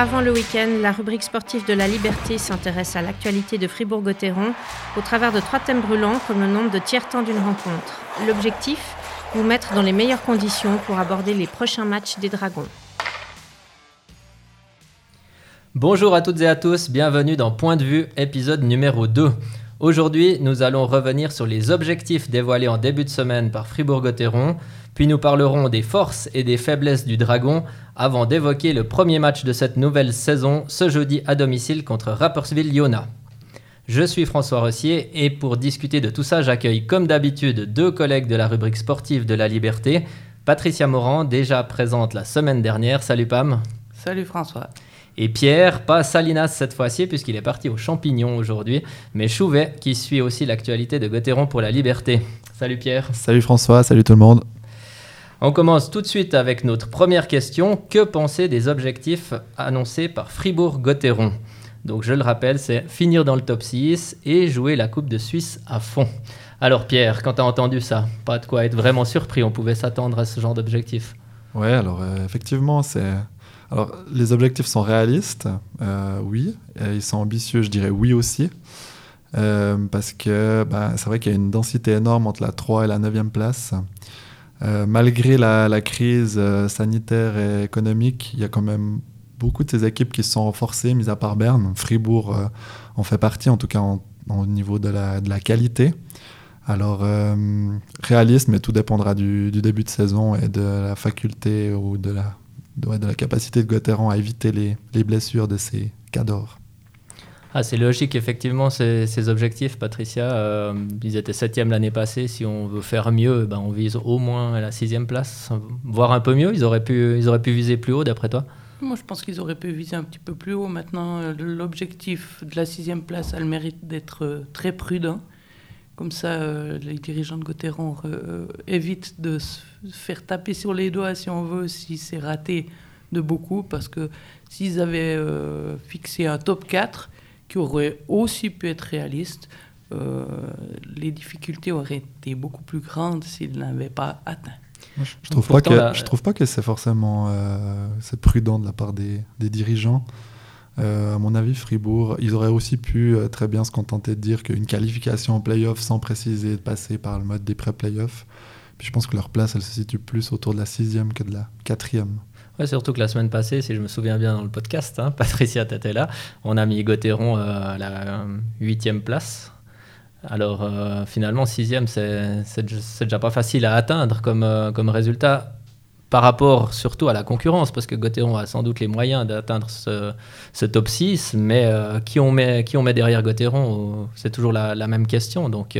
Avant le week-end, la rubrique sportive de la Liberté s'intéresse à l'actualité de Fribourg-Gotteron au travers de trois thèmes brûlants comme le nombre de tiers-temps d'une rencontre. L'objectif? Vous mettre dans les meilleures conditions pour aborder les prochains matchs des Dragons. Bonjour à toutes et à tous, bienvenue dans Point de vue, épisode numéro 2. Aujourd'hui, nous allons revenir sur les objectifs dévoilés en début de semaine par Fribourg-Gotteron, puis nous parlerons des forces et des faiblesses du Dragon avant d'évoquer le premier match de cette nouvelle saison ce jeudi à domicile contre Rapperswil-Jona. Je suis François Rossier et pour discuter de tout ça, j'accueille comme d'habitude deux collègues de la rubrique sportive de la Liberté. Patricia Morand, déjà présente la semaine dernière. Salut Pam. Salut François. Et Pierre, pas Salinas cette fois-ci puisqu'il est parti aux champignons aujourd'hui, mais Chouvet qui suit aussi l'actualité de Gauthieron pour la Liberté. Salut Pierre. Salut François, salut tout le monde. On commence tout de suite avec notre première question. Que penser des objectifs annoncés par Fribourg-Gotteron? Donc je le rappelle, c'est finir dans le top 6 et jouer la Coupe de Suisse à fond. Alors Pierre, quand tu as entendu ça, pas de quoi être vraiment surpris, on pouvait s'attendre à ce genre d'objectif. Ouais, alors euh, effectivement, c'est... Alors les objectifs sont réalistes, euh, oui, ils sont ambitieux, je dirais oui aussi. Euh, parce que bah, c'est vrai qu'il y a une densité énorme entre la 3 et la 9e place. Euh, malgré la, crise euh, sanitaire et économique, il y a quand même beaucoup de ces équipes qui se sont renforcées, mis à part Berne. Fribourg euh, en fait partie, en tout cas au niveau de la, qualité. Alors, réaliste, mais tout dépendra du, début de saison et de la faculté ou de la, capacité de Gauthieron à éviter les, les blessures de ses cadors. Ah, c'est logique, effectivement, ces, objectifs, Patricia. Euh, ils étaient septième l'année passée. Si on veut faire mieux, ben, on vise au moins la sixième place, voire un peu mieux. Ils auraient pu, ils auraient pu viser plus haut, d'après toi? Moi, je pense qu'ils auraient pu viser un petit peu plus haut. Maintenant, euh, l'objectif de la sixième place a le mérite d'être euh, très prudent. Comme ça, les dirigeants de Gauthieron évitent de se faire taper sur les doigts, si on veut, si c'est raté de beaucoup. Parce que s'ils avaient fixé un top 4, qui aurait aussi pu être réaliste, euh, les difficultés auraient été beaucoup plus grandes s'il n'avait pas atteint. je, trouve pas que, je trouve pas que c'est forcément euh, c'est prudent de la part des, des dirigeants. Euh, à mon avis, Fribourg, ils auraient aussi pu très bien se contenter de dire qu'une qualification en play-off sans préciser de passer par le mode des pré-playoffs. Puis je pense que leur place, elle se situe plus autour de la sixième que de la quatrième surtout que la semaine passée, si je me souviens bien dans le podcast, hein, Patricia là, on a mis Gauthieron euh, à la huitième place. Alors euh, finalement, sixième, c'est déjà pas facile à atteindre comme, euh, comme résultat par rapport surtout à la concurrence, parce que Gauthieron a sans doute les moyens d'atteindre ce, top 6, mais qui, on met, qui on met derrière Gauthieron, c'est toujours la, même question. Donc,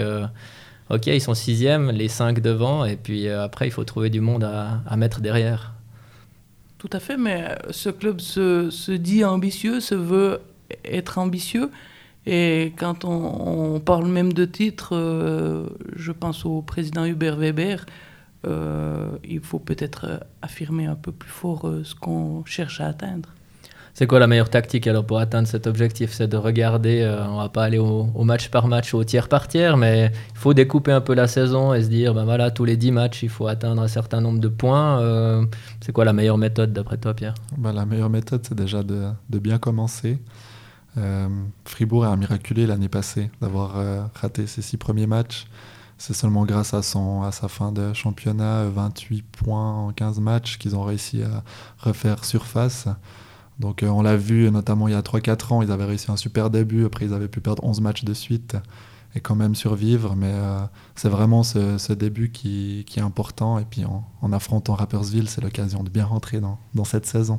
ok, ils sont sixième, les cinq devant, et puis après, il faut trouver du monde à mettre derrière. Tout à fait, mais euh, ce club se, dit ambitieux, se veut être ambitieux. Et quand on, parle même de titre, euh, je pense au président Hubert Weber, euh, il faut peut-être affirmer un peu plus fort ce qu'on cherche à atteindre. C'est quoi la meilleure tactique pour atteindre cet objectif? C'est de regarder, on euh, on va pas aller au, match par match ou au tiers par tiers, mais il faut découper un peu la saison et se dire, ben voilà, tous les 10 matchs, il faut atteindre un certain nombre de points. Euh, c'est quoi la meilleure méthode d'après toi, Pierre? Ben, La meilleure méthode, c'est déjà de, bien commencer. Euh, Fribourg a miraculé l'année passée d'avoir raté ses six premiers matchs. C'est seulement grâce à, son, à sa fin de championnat, 28 points en 15 matchs, qu'ils ont réussi à refaire surface. Donc euh, on l'a vu notamment il y a 3-4 ans, ils avaient réussi un super début, après ils avaient pu perdre 11 matchs de suite et quand même survivre. Mais euh, c'est vraiment ce, début qui, est important. Et puis en, affrontant Rappersville, c'est l'occasion de bien rentrer dans, dans, cette saison.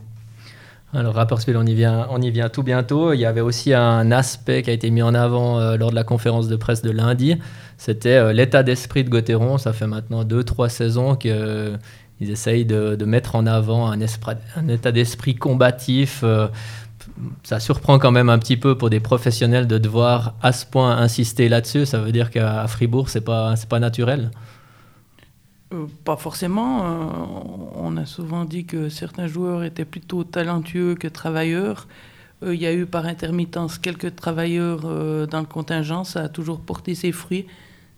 Alors Rappersville, on y, vient, on y vient tout bientôt. Il y avait aussi un aspect qui a été mis en avant euh, lors de la conférence de presse de lundi. C'était l'état d'esprit de Gauthieron. Ça fait maintenant 2-3 saisons que ils essayent de, mettre en avant un, état d'esprit combatif. Euh, ça surprend quand même un petit peu pour des professionnels de devoir à ce point insister là-dessus. Ça veut dire qu'à Fribourg, c'est pas pas naturel. Euh, pas forcément. Euh, on a souvent dit que certains joueurs étaient plutôt talentueux que travailleurs. Il y a eu par intermittence quelques travailleurs dans le contingent. Ça a toujours porté ses fruits.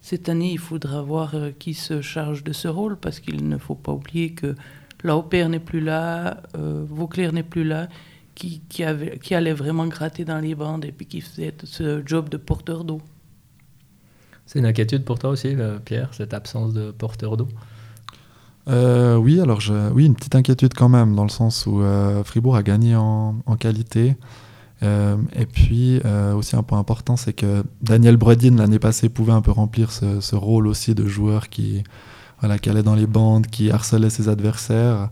Cette année, il faudra voir euh, qui se charge de ce rôle, parce qu'il ne faut pas oublier que la n'est plus là, euh, Vauclair n'est plus là. qui, qui, avait, qui allait vraiment gratter dans les bandes et puis qui faisait ce job de porteur d'eau. C'est une inquiétude pour toi aussi, euh, Pierre, cette absence de porteur d'eau? Euh, oui, alors je, oui, une petite inquiétude quand même, dans le sens où euh, Fribourg a gagné en, en qualité. Euh, et puis aussi un point important, c'est que Daniel Bredin l'année passée pouvait un peu remplir ce, rôle aussi de joueur qui, voilà, qui allait dans les bandes, qui harcelait ses adversaires.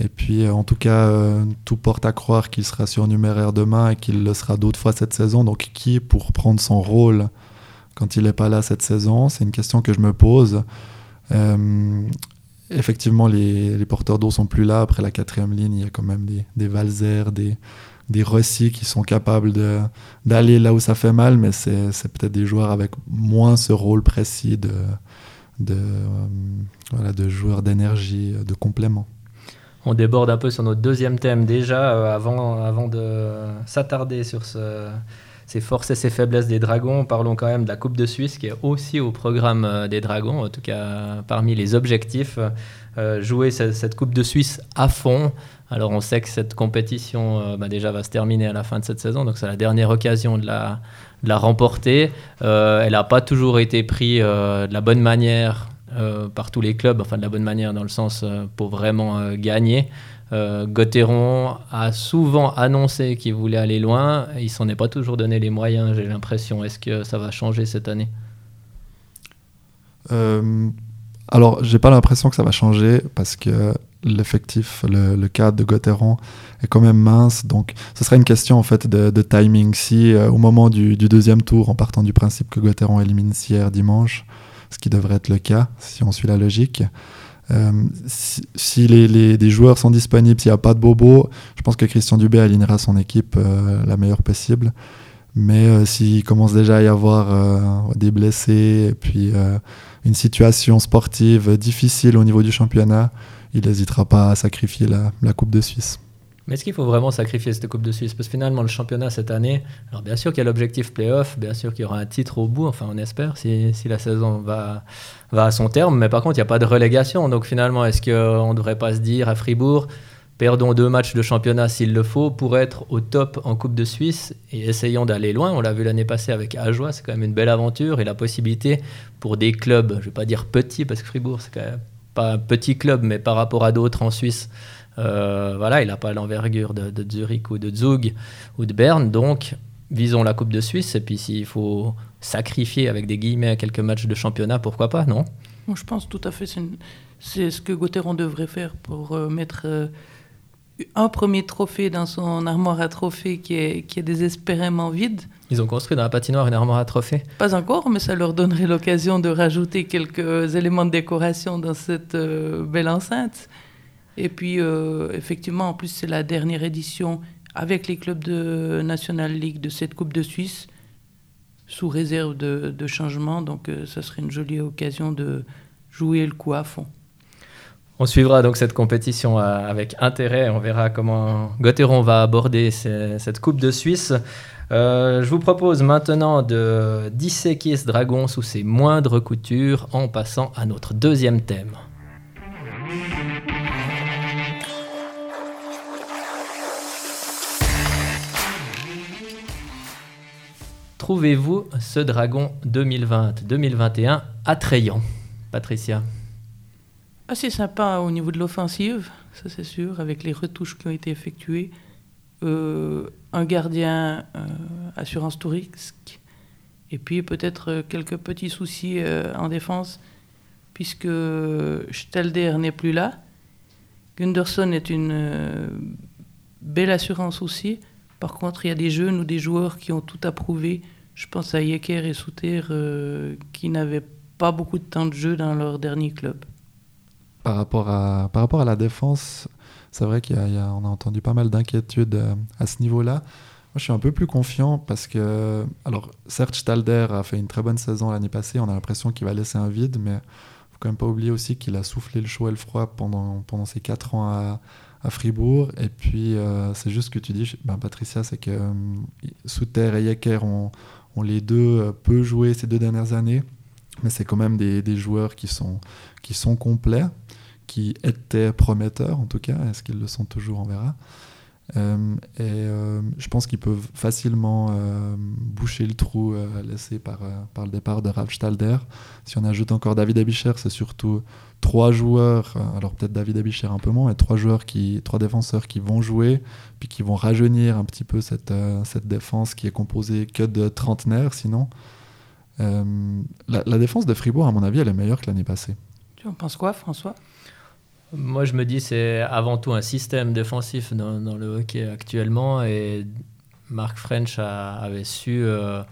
Et puis en tout cas, tout porte à croire qu'il sera surnuméraire demain et qu'il le sera d'autres fois cette saison. Donc qui pour prendre son rôle quand il n'est pas là cette saison C'est une question que je me pose. Euh, effectivement, les, les porteurs d'eau sont plus là. Après la quatrième ligne, il y a quand même des, des Valzer, des, des Rossi qui sont capables d'aller là où ça fait mal, mais c'est peut-être des joueurs avec moins ce rôle précis de, de, euh, voilà, de joueurs d'énergie, de complément. On déborde un peu sur notre deuxième thème déjà, euh, avant, avant de s'attarder sur ce, ces forces et ses faiblesses des Dragons. Parlons quand même de la Coupe de Suisse qui est aussi au programme euh, des Dragons, en tout cas parmi les objectifs. Euh, jouer cette, Coupe de Suisse à fond. Alors on sait que cette compétition euh, bah, déjà va se terminer à la fin de cette saison, donc c'est la dernière occasion de la, remporter. elle n'a pas toujours été prise de la bonne manière par tous les clubs, enfin de la bonne manière dans le sens pour vraiment gagner. Euh, Gauthieron a souvent annoncé qu'il voulait aller loin. Il s'en est pas toujours donné les moyens, j'ai l'impression. Est-ce que ça va changer cette année? Euh, Alors, j'ai pas l'impression que ça va changer parce que l'effectif, le, cadre de Gauthieron est quand même mince. Donc, ce serait une question en fait de, timing. Si euh, au moment du, deuxième tour, en partant du principe que Gauthieron élimine hier dimanche, ce qui devrait être le cas si on suit la logique, euh, si, les, les, joueurs sont disponibles, s'il n'y a pas de bobo, je pense que Christian Dubé alignera son équipe euh, la meilleure possible. Mais euh, s'il commence déjà à y avoir des blessés et puis une situation sportive difficile au niveau du championnat, il n'hésitera pas à sacrifier la, Coupe de Suisse. Mais est-ce qu'il faut vraiment sacrifier cette Coupe de Suisse? Parce que finalement, le championnat cette année, alors bien sûr qu'il y a l'objectif playoff, bien sûr qu'il y aura un titre au bout, enfin on espère, si, la saison va, va à son terme, mais par contre, il n'y a pas de relégation. Donc finalement, est-ce qu'on ne devrait pas se dire à Fribourg, perdons deux matchs de championnat s'il le faut pour être au top en Coupe de Suisse et essayons d'aller loin? On l'a vu l'année passée avec Ajoie, c'est quand même une belle aventure et la possibilité pour des clubs, je ne vais pas dire petits parce que Fribourg c'est quand même pas un petit club, mais par rapport à d'autres en Suisse, euh, voilà, il n'a pas l'envergure de, Zurich ou de Zug ou de Berne. Donc, visons la Coupe de Suisse. Et puis, s'il faut sacrifier avec des guillemets quelques matchs de championnat, pourquoi pas, non? Je pense tout à fait. C'est ce que Gauthieron devrait faire pour euh, mettre euh, un premier trophée dans son armoire à trophées qui est, qui est désespérément vide. Ils ont construit dans la patinoire une armoire à trophées Pas encore, mais ça leur donnerait l'occasion de rajouter quelques éléments de décoration dans cette belle enceinte. Et puis, euh, effectivement, en plus, c'est la dernière édition avec les clubs de National League de cette Coupe de Suisse, sous réserve de, de changements. Donc, euh, ça serait une jolie occasion de jouer le coup à fond. On suivra donc cette compétition euh, avec intérêt. On verra comment Gauthieron va aborder cette Coupe de Suisse. je vous propose maintenant de disséquer ce dragon sous ses moindres coutures en passant à notre deuxième thème. trouvez-vous ce dragon 2020-2021 attrayant Patricia? Assez sympa au niveau de l'offensive, ça c'est sûr, avec les retouches qui ont été effectuées. Euh, un gardien euh, assurance tout et puis peut-être quelques petits soucis euh, en défense, puisque Stelder n'est plus là. Gunderson est une belle assurance aussi. Par contre, il y a des jeunes ou des joueurs qui ont tout approuvé. Je pense à Yeker et Souter euh, qui n'avaient pas beaucoup de temps de jeu dans leur dernier club. Par rapport à, par rapport à la défense, c'est vrai qu'on a, a, entendu pas mal d'inquiétudes euh, à ce niveau-là. Moi, je suis un peu plus confiant parce que, alors, Serge Stalder a fait une très bonne saison l'année passée. On a l'impression qu'il va laisser un vide, mais faut quand même pas oublier aussi qu'il a soufflé le chaud et le froid pendant, pendant ses quatre ans à, à Fribourg. Et puis, euh, c'est juste ce que tu dis, ben, Patricia, c'est que euh, Souter et Yecker ont, ont, les deux euh, peu joué ces deux dernières années, mais c'est quand même des, des, joueurs qui sont, qui sont complets, qui étaient prometteurs en tout cas. Est-ce qu'ils le sont toujours On verra. Euh, et euh, je pense qu'ils peuvent facilement euh, boucher le trou laissé par, par le départ de Ralf Stalder. Si on ajoute encore David Abicher, c'est surtout trois joueurs, alors peut-être David Abicher un peu moins, mais trois joueurs qui, trois défenseurs qui vont jouer, puis qui vont rajeunir un petit peu cette, cette défense qui est composée que de trentenaires sinon. La, la, défense de Fribourg, à mon avis, elle est meilleure que l'année passée. Tu en penses quoi, François? Moi, je me dis c'est avant tout un système défensif dans, le hockey actuellement. Et Mark French avait su euh,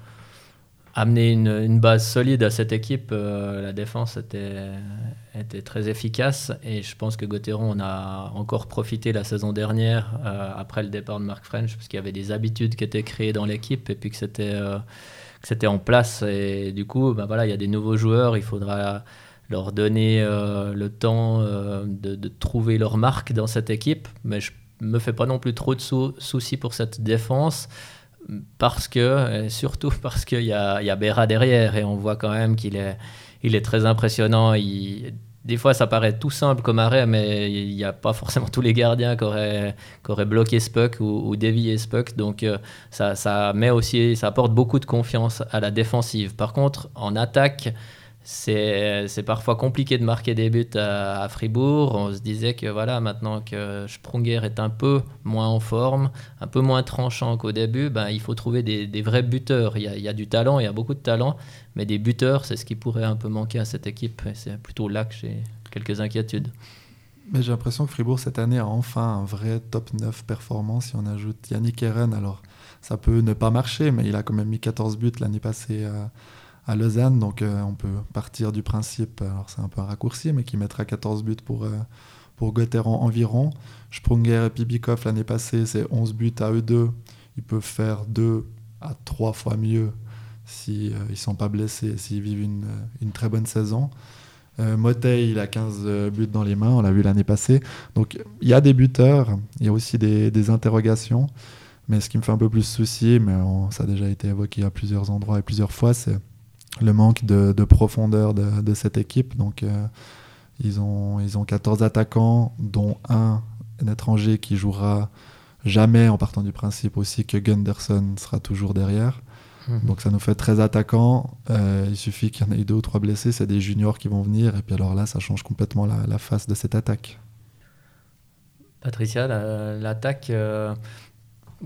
amener une, base solide à cette équipe. Euh, la défense était, très efficace. Et je pense que Gauthieron en a encore profité la saison dernière euh, après le départ de Mark French parce qu'il y avait des habitudes qui étaient créées dans l'équipe et puis que c'était c'était en place. Et du coup, ben voilà, il y a des nouveaux joueurs, il faudra leur donner euh, le temps euh, de, trouver leur marque dans cette équipe. Mais je me fais pas non plus trop de soucis pour cette défense parce que, surtout parce qu'il y a, y Béra derrière et on voit quand même qu'il est, il est très impressionnant. Des fois, ça paraît tout simple comme arrêt, mais il n'y a pas forcément tous les gardiens qui auraient, qui auraient bloqué ce puck ou, ou dévié. Donc, euh, ça, ça, met aussi, ça apporte beaucoup de confiance à la défensive. Par contre, en attaque, c'est parfois compliqué de marquer des buts à, Fribourg. On se disait que voilà, maintenant que Sprunger est un peu moins en forme, un peu moins tranchant qu'au début, ben, il faut trouver des, vrais buteurs. Il y, a, du talent, il y a beaucoup de talent, mais des buteurs, c'est ce qui pourrait un peu manquer à cette équipe. c'est plutôt là que j'ai quelques inquiétudes. Mais j'ai l'impression que Fribourg cette année a enfin un vrai top 9 performance. Si on ajoute Yannick Eren, alors ça peut ne pas marcher, mais il a quand même mis 14 buts l'année passée. À à Lausanne. Donc euh, on peut partir du principe, alors c'est un peu un raccourci, mais qui mettra 14 buts pour, euh, pour environ. Sprunger et Pibikov l'année passée, c'est 11 buts à eux deux. Ils peuvent faire deux à trois fois mieux s'ils si, euh, ne sont pas blessés, s'ils vivent une, une, très bonne saison. Euh, Motey, il a 15 buts dans les mains, on l'a vu l'année passée. Donc il y a des buteurs, il y a aussi des, des, interrogations. Mais ce qui me fait un peu plus soucier, mais ça a déjà été évoqué à plusieurs endroits et plusieurs fois, c'est le manque de, profondeur de, cette équipe. Donc, euh, ils, ont, ils ont 14 attaquants, dont un, étranger qui jouera jamais en partant du principe aussi que Gunderson sera toujours derrière. Mhm. Donc ça nous fait 13 attaquants. Euh, il suffit qu'il y en ait deux ou trois blessés. C'est des juniors qui vont venir. Et puis alors là, ça change complètement la, face de cette attaque. Patricia, l'attaque, euh,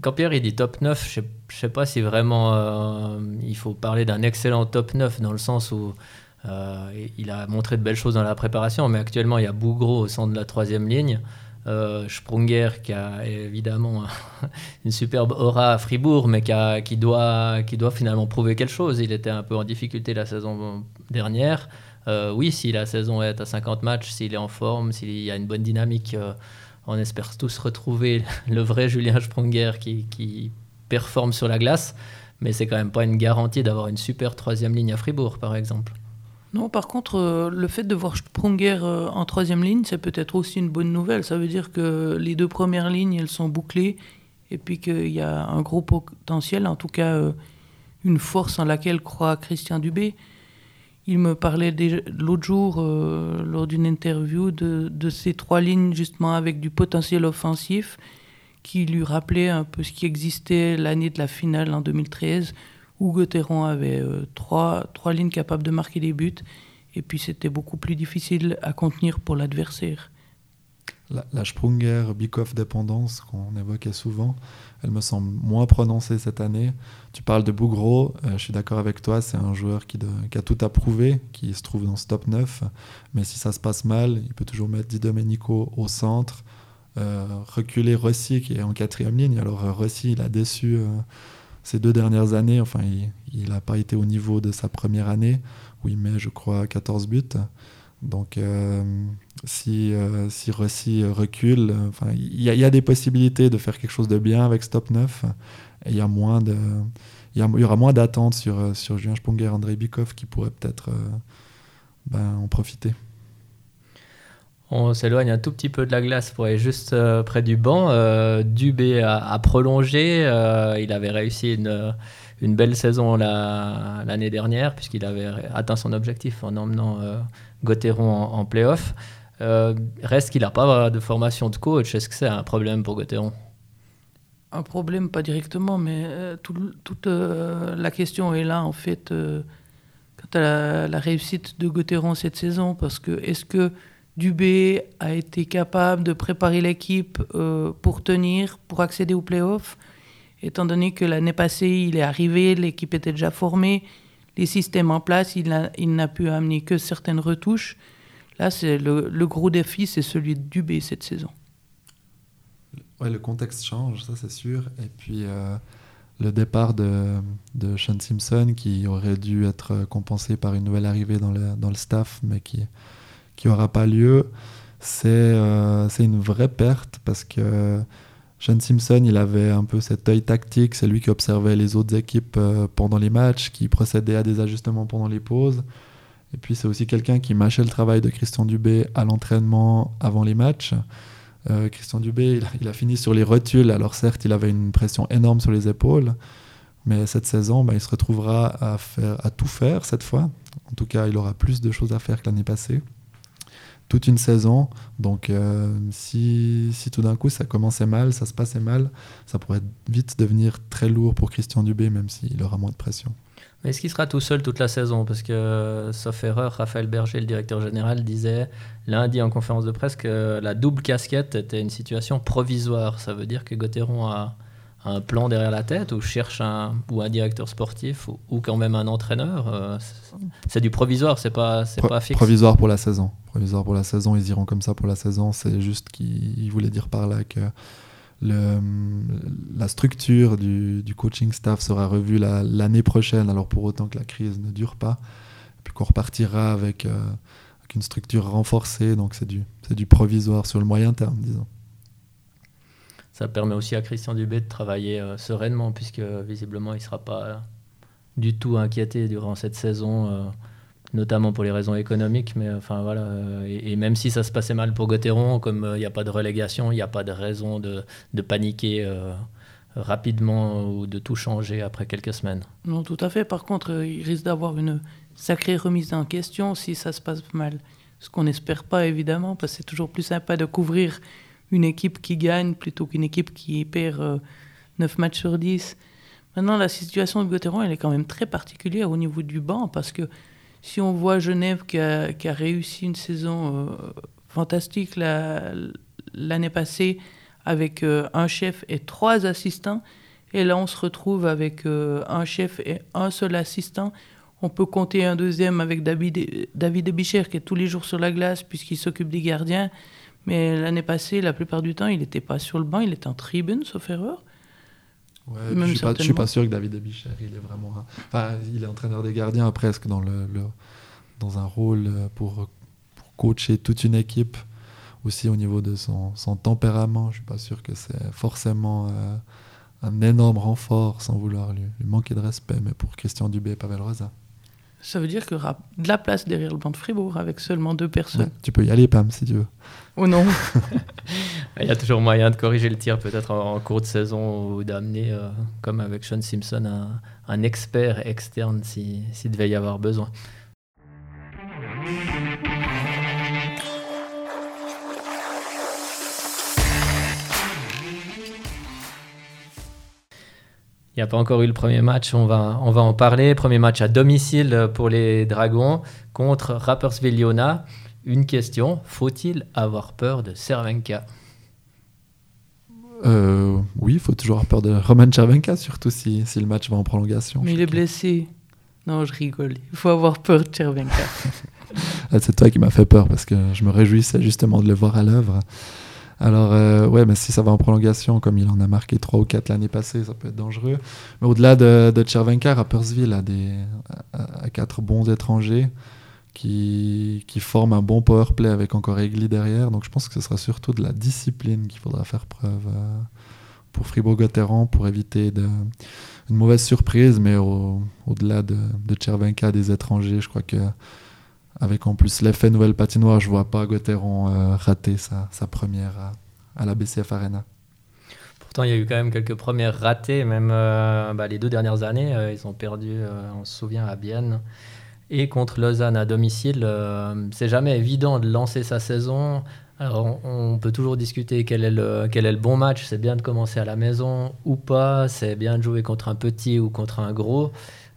quand Pierre il dit top 9, je ne sais pas si vraiment euh, il faut parler d'un excellent top 9 dans le sens où euh, il a montré de belles choses dans la préparation, mais actuellement il y a Bougro au centre de la troisième ligne. Euh, Sprunger qui a évidemment une superbe aura à Fribourg, mais qui, doit, qui doit finalement prouver quelque chose. Il était un peu en difficulté la saison dernière. oui, si la saison est à 50 matchs, s'il est en forme, s'il y a une bonne dynamique on espère tous retrouver le vrai Julien Sprunger qui, performe sur la glace, mais c'est quand même pas une garantie d'avoir une super troisième ligne à Fribourg, par exemple. Non, par contre, euh, le fait de voir Sprunger euh, en troisième ligne, c'est peut-être aussi une bonne nouvelle. Ça veut dire que les deux premières lignes, elles sont bouclées, et puis qu'il y a un gros potentiel, en tout cas euh, une force en laquelle croit Christian Dubé. Il me parlait l'autre jour, euh, lors d'une interview, de, ces trois lignes justement avec du potentiel offensif qui lui rappelait un peu ce qui existait l'année de la finale en 2013, où Gauthieron avait euh, trois, trois lignes capables de marquer des buts, et puis c'était beaucoup plus difficile à contenir pour l'adversaire. La, la Sprunger-Bikoff dépendance qu'on évoquait souvent, elle me semble moins prononcée cette année. Tu parles de Bougro, euh, je suis d'accord avec toi, c'est un joueur qui, a tout approuvé, qui se trouve dans ce top 9, mais si ça se passe mal, il peut toujours mettre Di Domenico au centre, euh, reculer Rossi qui est en quatrième ligne. Alors euh, Rossi, il a déçu ces deux dernières années, enfin il n'a pas été au niveau de sa première année, où il met je crois 14 buts. Donc, euh, si, euh, si Rossi recule, il y, a des possibilités de faire quelque chose de bien avec Stop 9. Et il y a moins de, il y, aura moins d'attentes sur, sur Julien Sponger, André Bikov qui pourraient peut-être euh, ben, en profiter. On s'éloigne un tout petit peu de la glace pour aller juste près du banc. Dubé a, prolongé. il avait réussi une, belle saison l'année dernière, puisqu'il avait atteint son objectif en emmenant Gauthieron en, en playoff. Euh, reste qu'il n'a pas de formation de coach. Est-ce que c'est un problème pour Gauthieron? Un problème, pas directement, mais euh, toute euh, la question est là, en fait, euh, quant à la, réussite de Gauthieron cette saison, parce que est-ce que Dubé a été capable de préparer l'équipe pour tenir, pour accéder aux playoffs, étant donné que l'année passée, il est arrivé, l'équipe était déjà formée, les systèmes en place, il n'a pu amener que certaines retouches. Là, c'est le, le gros défi, c'est celui de Dubé cette saison. Ouais, le contexte change, ça c'est sûr. Et puis euh, le départ de, de, Sean Simpson, qui aurait dû être compensé par une nouvelle arrivée dans le, dans le staff, mais qui qui n'aura pas lieu, c'est euh, c'est une vraie perte parce que Sean Simpson, il avait un peu cet œil tactique, c'est lui qui observait les autres équipes euh, pendant les matchs, qui procédait à des ajustements pendant les pauses. Et puis c'est aussi quelqu'un qui mâchait le travail de Christian Dubé à l'entraînement avant les matchs. Euh, Christian Dubé, il a, fini sur les rotules. Alors certes, il avait une pression énorme sur les épaules, mais cette saison, bah, il se retrouvera à, faire, à tout faire cette fois. En tout cas, il aura plus de choses à faire que l'année passée. Toute une saison. Donc euh, si, si, tout d'un coup ça commençait mal, ça se passait mal, ça pourrait vite devenir très lourd pour Christian Dubé, même s'il aura moins de pression. Est-ce qu'il sera tout seul toute la saison? Parce que, sauf erreur, Raphaël Berger, le directeur général, disait lundi en conférence de presse que la double casquette était une situation provisoire. Ça veut dire que Gauthieron a un plan derrière la tête ou cherche un, ou un directeur sportif ou, quand même un entraîneur. Euh, c'est du provisoire, c'est pas, c'est pas fixe. Provisoire pour la saison. Provisoire pour la saison, ils iront comme ça pour la saison. C'est juste qu'il voulait dire par là que le, la structure du, du, coaching staff sera revue l'année prochaine, alors pour autant que la crise ne dure pas, puis qu'on repartira avec, euh, avec, une structure renforcée, donc c'est du, du provisoire sur le moyen terme, disons. Ça permet aussi à Christian Dubé de travailler euh, sereinement, puisque visiblement il ne sera pas du tout inquiété durant cette saison. Euh, notamment pour les raisons économiques. Mais enfin voilà, euh, et, même si ça se passait mal pour Gauthieron, comme euh, il n'y a pas de relégation, il n'y a pas de raison de, paniquer euh, rapidement ou de tout changer après quelques semaines. Non, tout à fait. Par contre, il risque d'avoir une sacrée remise en question si ça se passe mal. Ce qu'on n'espère pas, évidemment, parce que c'est toujours plus sympa de couvrir une équipe qui gagne plutôt qu'une équipe qui perd 9 matchs sur 10. Maintenant, la situation de Gauthieron, elle est quand même très particulière au niveau du banc, parce que si on voit Genève qui a, réussi une saison euh, fantastique l'année passée avec euh, un chef et trois assistants, et là on se retrouve avec euh, un chef et un seul assistant. On peut compter un deuxième avec David, David Bicher qui est tous les jours sur la glace puisqu'il s'occupe des gardiens. Mais l'année passée, la plupart du temps, il n'était pas sur le banc, il était en tribune, sauf erreur. Ouais, je ne suis, suis, pas sûr que David Abicher, il est vraiment. Enfin, il est entraîneur des gardiens presque dans, le, dans un rôle pour, pour, coacher toute une équipe. Aussi au niveau de son, son tempérament, je ne suis pas sûr que c'est forcément euh, un énorme renfort sans vouloir lui, lui, manquer de respect, mais pour Christian Dubé et Pavel Rosa. Ça veut dire qu'il y aura de la place derrière le banc de Fribourg avec seulement deux personnes. tu peux y aller, Pam, si tu veux. Ou non Il y a toujours moyen de corriger le tir, peut-être en, cours de saison, ou d'amener, euh, comme avec Sean Simpson, un, un expert externe s'il si devait y avoir besoin. Il n'y a pas encore eu le premier match, on va, on va en parler. Premier match à domicile pour les Dragons contre Rapperswil Jona. Une question, faut-il avoir peur de Cervenka? Euh, Oui, il faut toujours avoir peur de Roman Cervenka, surtout si, si le match va en prolongation. Mais il est blessé. Non, je rigole. Il faut avoir peur de Cervenka. Ah, c'est toi qui m'as fait peur parce que je me réjouissais justement de le voir à l'œuvre. Alors, euh, ouais, mais si ça va en prolongation, comme il en a marqué 3 ou 4 l'année passée, ça peut être dangereux. Mais au-delà de, de Chervenka, Rappersville a, des, quatre bons étrangers qui, qui forment un bon power play avec encore Egli derrière. Donc, je pense que ce sera surtout de la discipline qu'il faudra faire preuve euh, pour Fribourg-Gotteron pour éviter une mauvaise surprise. Mais au-delà de, de Chervenka, des étrangers, je crois que avec en plus l'effet nouvelle patinoire, je vois pas Gauthieron euh, rater sa, sa première à, la BCF Arena. Pourtant, il y a eu quand même quelques premières ratées, même euh, bah, les deux dernières années. Euh, ils ont perdu, on se souvient, à Bienne et contre Lausanne à domicile. c'est jamais évident de lancer sa saison alors, on peut toujours discuter quel est le, quel est le bon match. C'est bien de commencer à la maison ou pas. C'est bien de jouer contre un petit ou contre un gros.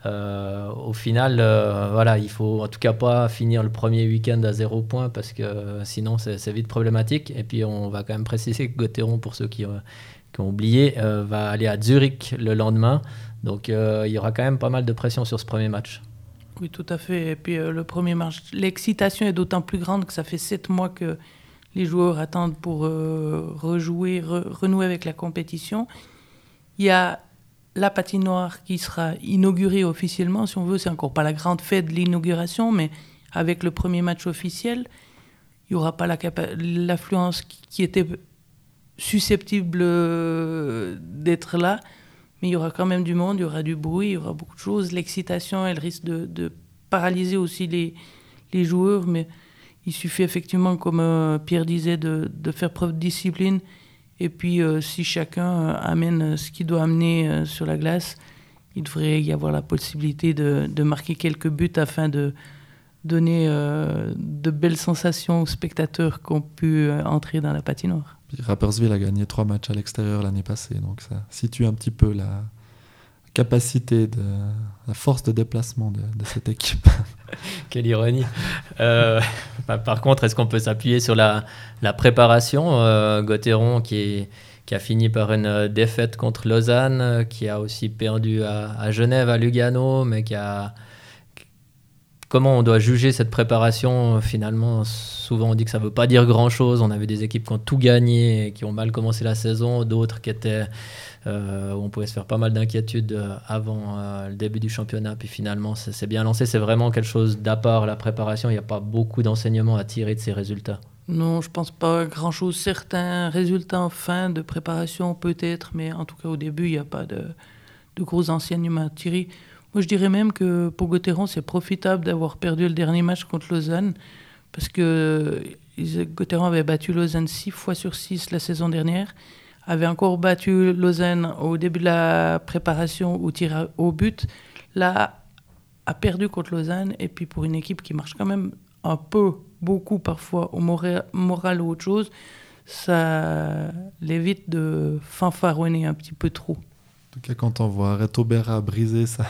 Euh, au final, euh, voilà, il faut en tout cas pas finir le premier week-end à zéro point parce que sinon c'est vite problématique. Et puis on va quand même préciser que Gauthieron, pour ceux qui, euh, ont oublié, va aller à Zurich le lendemain. Donc il y aura quand même pas mal de pression sur ce premier match. Oui, tout à fait. Et puis le premier match, l'excitation est d'autant plus grande que ça fait sept mois que les joueurs attendent pour rejouer, renouer avec la compétition. Il y a la patinoire qui sera inaugurée officiellement, si on veut, c'est encore pas la grande fête de l'inauguration, mais avec le premier match officiel, il n'y aura pas l'affluence qui était susceptible euh, d'être là, mais il y aura quand même du monde, il y aura du bruit, il y aura beaucoup de choses. L'excitation, elle risque de, paralyser aussi les, joueurs, mais il suffit effectivement, comme euh, Pierre disait, de, faire preuve de discipline et puis, euh, si chacun euh, amène ce qu'il doit amener euh, sur la glace, il devrait y avoir la possibilité de, de marquer quelques buts afin de donner de belles sensations aux spectateurs qui ont pu entrer dans la patinoire. Rappersville a gagné trois matchs à l'extérieur l'année passée, donc ça situe un petit peu la, capacité, de, la force de déplacement de, cette équipe. Quelle ironie. Euh, bah, par contre, est-ce qu'on peut s'appuyer sur la, la préparation euh, Gauthieron qui, qui a fini par une défaite contre Lausanne, qui a aussi perdu à, à Genève, à Lugano, mais qui a... Comment on doit juger cette préparation Finalement, souvent on dit que ça ne veut pas dire grand-chose. On avait des équipes qui ont tout gagné et qui ont mal commencé la saison, d'autres qui étaient euh, où on pouvait se faire pas mal d'inquiétudes euh, avant euh, le début du championnat. Puis finalement, c'est bien lancé. C'est vraiment quelque chose d'à part la préparation. Il n'y a pas beaucoup d'enseignements à tirer de ces résultats. Non, je pense pas grand-chose. Certains résultats en fin de préparation peut-être, mais en tout cas au début, il n'y a pas de, de, gros enseignements à tirer. Moi, je dirais même que pour Gauthieron, c'est profitable d'avoir perdu le dernier match contre Lausanne, parce que Gauthieron avait battu Lausanne six fois sur six la saison dernière avait encore battu Lausanne au début de la préparation au tir au but. Là, a perdu contre Lausanne. Et puis pour une équipe qui marche quand même un peu, beaucoup parfois au moral, ou autre chose, ça l'évite de fanfaronner un petit peu trop. Quand on voit Reto Berra briser sa,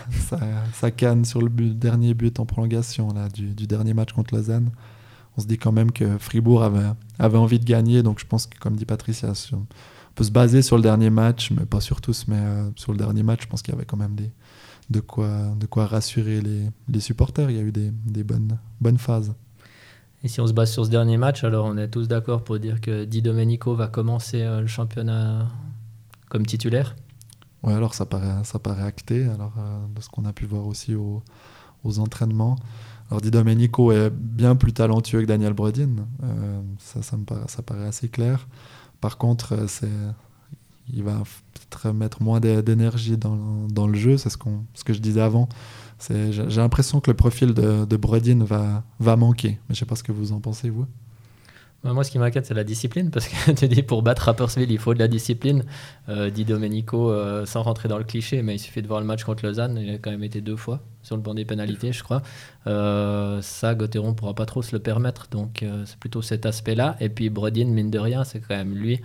sa, canne sur le dernier but en prolongation du, dernier match contre Lausanne, on se dit quand même que Fribourg avait, envie de gagner. Donc je pense que, comme dit Patricia, peut se baser sur le dernier match, mais pas sur tous, mais euh, sur le dernier match, je pense qu'il y avait quand même de, quoi, rassurer les, supporters. Il y a eu des, des, bonnes, bonnes phases. Et si on se base sur ce dernier match, alors on est tous d'accord pour dire que Di Domenico va commencer euh, le championnat comme titulaire? Oui, alors ça paraît, ça paraît acté, alors, euh, de ce qu'on a pu voir aussi aux, entraînements. Alors Di Domenico est bien plus talentueux que Daniel Brodin, ça, ça, me paraît, ça paraît assez clair. Par contre, euh, c'est, il va peut-être mettre moins d'énergie dans, dans, le jeu. C'est ce, qu'on, ce que je disais avant. J'ai l'impression que le profil de, de Brodin va, va manquer. Mais je ne sais pas ce que vous en pensez, vous. Bah, moi, ce qui m'inquiète, c'est la discipline, parce que tu dis pour battre Rappersville, il faut de la discipline. Euh, Di Domenico, euh, sans rentrer dans le cliché, mais il suffit de voir le match contre Lausanne, il a quand même été deux fois sur le banc des pénalités, je crois. Euh, ça, Gauthieron ne pourra pas trop se le permettre, donc c'est plutôt cet aspect-là. Et puis Brodin, mine de rien, c'est quand même lui,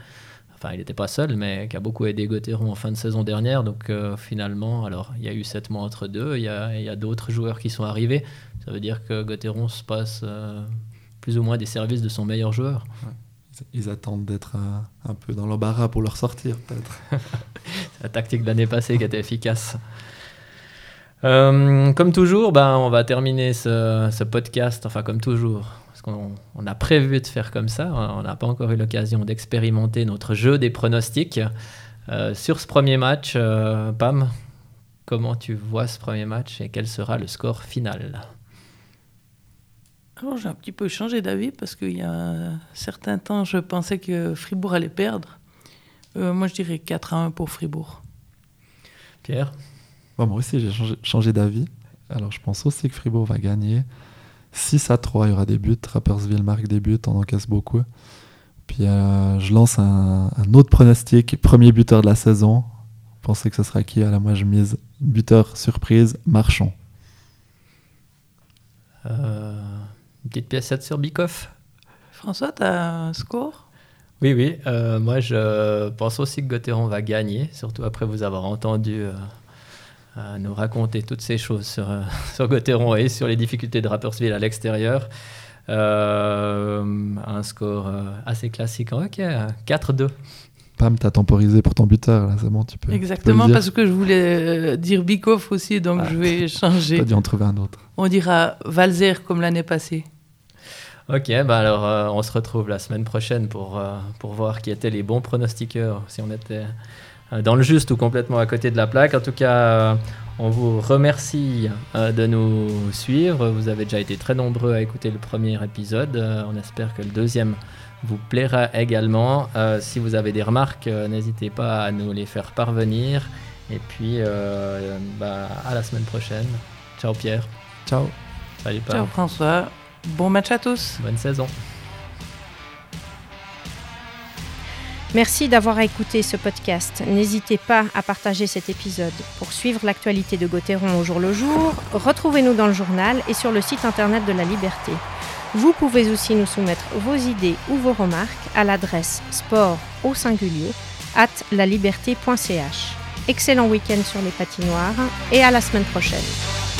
enfin il n'était pas seul, mais qui a beaucoup aidé Gauthieron en fin de saison dernière. Donc finalement, alors il y a eu sept mois entre deux, il y a, a d'autres joueurs qui sont arrivés. Ça veut dire que Gauthieron se passe plus ou moins des services de son meilleur joueur. Ils attendent d'être un, peu dans l'embarras pour leur sortir, peut-être. la tactique de l'année passée qui était efficace. Euh, comme toujours, ben, on va terminer ce, podcast, enfin comme toujours, parce qu'on on a prévu de faire comme ça, on n'a pas encore eu l'occasion d'expérimenter notre jeu des pronostics. Euh, sur ce premier match, euh, Pam, comment tu vois ce premier match et quel sera le score final? Alors j'ai un petit peu changé d'avis parce qu'il y a un certain temps, je pensais que Fribourg allait perdre. moi, je dirais 4 à 1 pour Fribourg. Pierre? Moi aussi, j'ai changé, d'avis. Alors, je pense aussi que Fribourg va gagner. 6 à 3, il y aura des buts. Rappersville marque des buts, on encaisse beaucoup. Puis, euh, je lance un, autre pronostic. Premier buteur de la saison. Vous pensez que ce sera qui? Alors, moi, je mise buteur surprise, Marchand. Euh, petite pièce sur Bikoff François, tu as un score? Oui, oui. euh, moi, je pense aussi que Gauthieron va gagner, surtout après vous avoir entendu euh, euh, nous raconter toutes ces choses sur, euh, sur Gauthieron et sur les difficultés de Rapperswil à l'extérieur. Euh, un score euh, assez classique. Ok, 4-2. Pam, t'as temporisé pour ton buteur, là, c'est bon, tu peux. tu peux Exactement, parce que je voulais euh, dire Bikoff aussi, donc Ah. je vais changer. T'as dû en trouver un autre. On dira Valzer comme l'année passée. Ok, bah alors euh, on se retrouve la semaine prochaine pour, euh, pour voir qui étaient les bons pronostiqueurs, si on était euh, dans le juste ou complètement à côté de la plaque. En tout cas, on vous remercie euh, de nous suivre. Vous avez déjà été très nombreux à écouter le premier épisode. Euh, on espère que le deuxième vous plaira également. Euh, si vous avez des remarques, euh, n'hésitez pas à nous les faire parvenir. Et puis, euh, bah, à la semaine prochaine. Ciao Pierre. Ciao. Salut Pam. Ciao François. Bon match à tous. Bonne saison. Merci d'avoir écouté ce podcast. N'hésitez pas à partager cet épisode. Pour suivre l'actualité de Gauthieron au jour le jour, retrouvez-nous dans le journal et sur le site internet de la Liberté. Vous pouvez aussi nous soumettre vos idées ou vos remarques à l'adresse sport au singulier at laliberté.ch. Excellent week-end sur les patinoires et à la semaine prochaine.